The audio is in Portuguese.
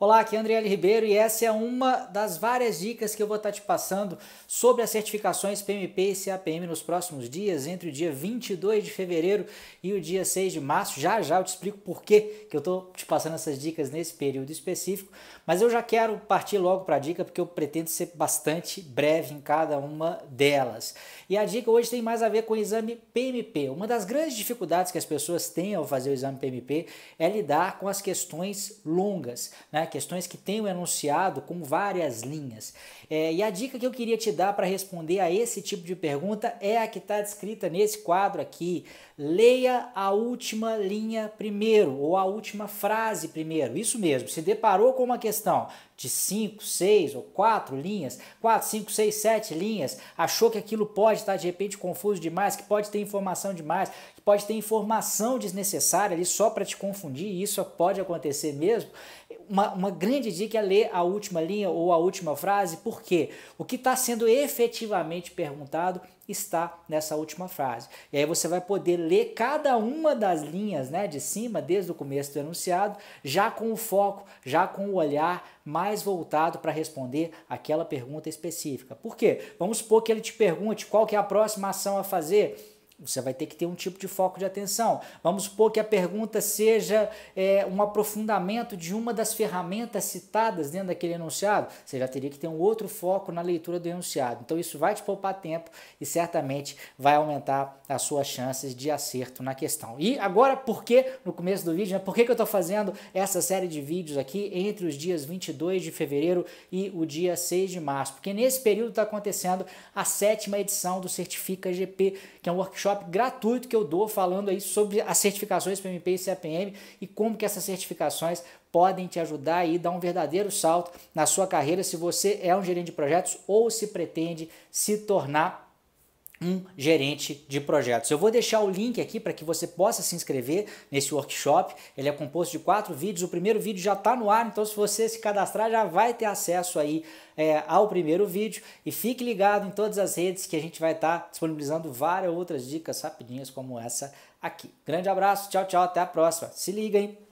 Olá, aqui é Andriele Ribeiro e essa é uma das várias dicas que eu vou estar te passando sobre as certificações PMP e CAPM nos próximos dias, entre o dia 22 de fevereiro e o dia 6 de março. Já já eu te explico por que eu estou te passando essas dicas nesse período específico, mas eu já quero partir logo para a dica porque eu pretendo ser bastante breve em cada uma delas. E a dica hoje tem mais a ver com o exame PMP. Uma das grandes dificuldades que as pessoas têm ao fazer o exame PMP é lidar com as questões longas, né? Questões que têm o enunciado com várias linhas. É, e a dica que eu queria te dar para responder a esse tipo de pergunta é a que está descrita nesse quadro aqui. Leia a última linha primeiro, ou a última frase primeiro. Isso mesmo, se deparou com uma questão de 5, 6 ou 4 linhas, 4, 5, 6, 7 linhas, achou que aquilo pode estar de repente confuso demais, que pode ter informação demais, que pode ter informação desnecessária ali só para te confundir, e isso pode acontecer mesmo. Uma, uma grande dica é ler a última linha ou a última frase, porque o que está sendo efetivamente perguntado está nessa última frase. E aí você vai poder ler cada uma das linhas né, de cima, desde o começo do enunciado, já com o foco, já com o olhar mais voltado para responder aquela pergunta específica. Por quê? Vamos supor que ele te pergunte qual que é a próxima ação a fazer você vai ter que ter um tipo de foco de atenção. Vamos supor que a pergunta seja é, um aprofundamento de uma das ferramentas citadas dentro daquele enunciado. Você já teria que ter um outro foco na leitura do enunciado. Então, isso vai te poupar tempo e certamente vai aumentar as suas chances de acerto na questão. E agora, por que no começo do vídeo, né, por que, que eu estou fazendo essa série de vídeos aqui entre os dias 22 de fevereiro e o dia 6 de março? Porque nesse período está acontecendo a sétima edição do Certifica GP, que é um workshop workshop gratuito que eu dou falando aí sobre as certificações PMP e CAPM e como que essas certificações podem te ajudar a dar um verdadeiro salto na sua carreira se você é um gerente de projetos ou se pretende se tornar um gerente de projetos. Eu vou deixar o link aqui para que você possa se inscrever nesse workshop. Ele é composto de quatro vídeos. O primeiro vídeo já está no ar, então se você se cadastrar já vai ter acesso aí é, ao primeiro vídeo. E fique ligado em todas as redes que a gente vai estar tá disponibilizando várias outras dicas rapidinhas como essa aqui. Grande abraço, tchau, tchau, até a próxima. Se liga, hein?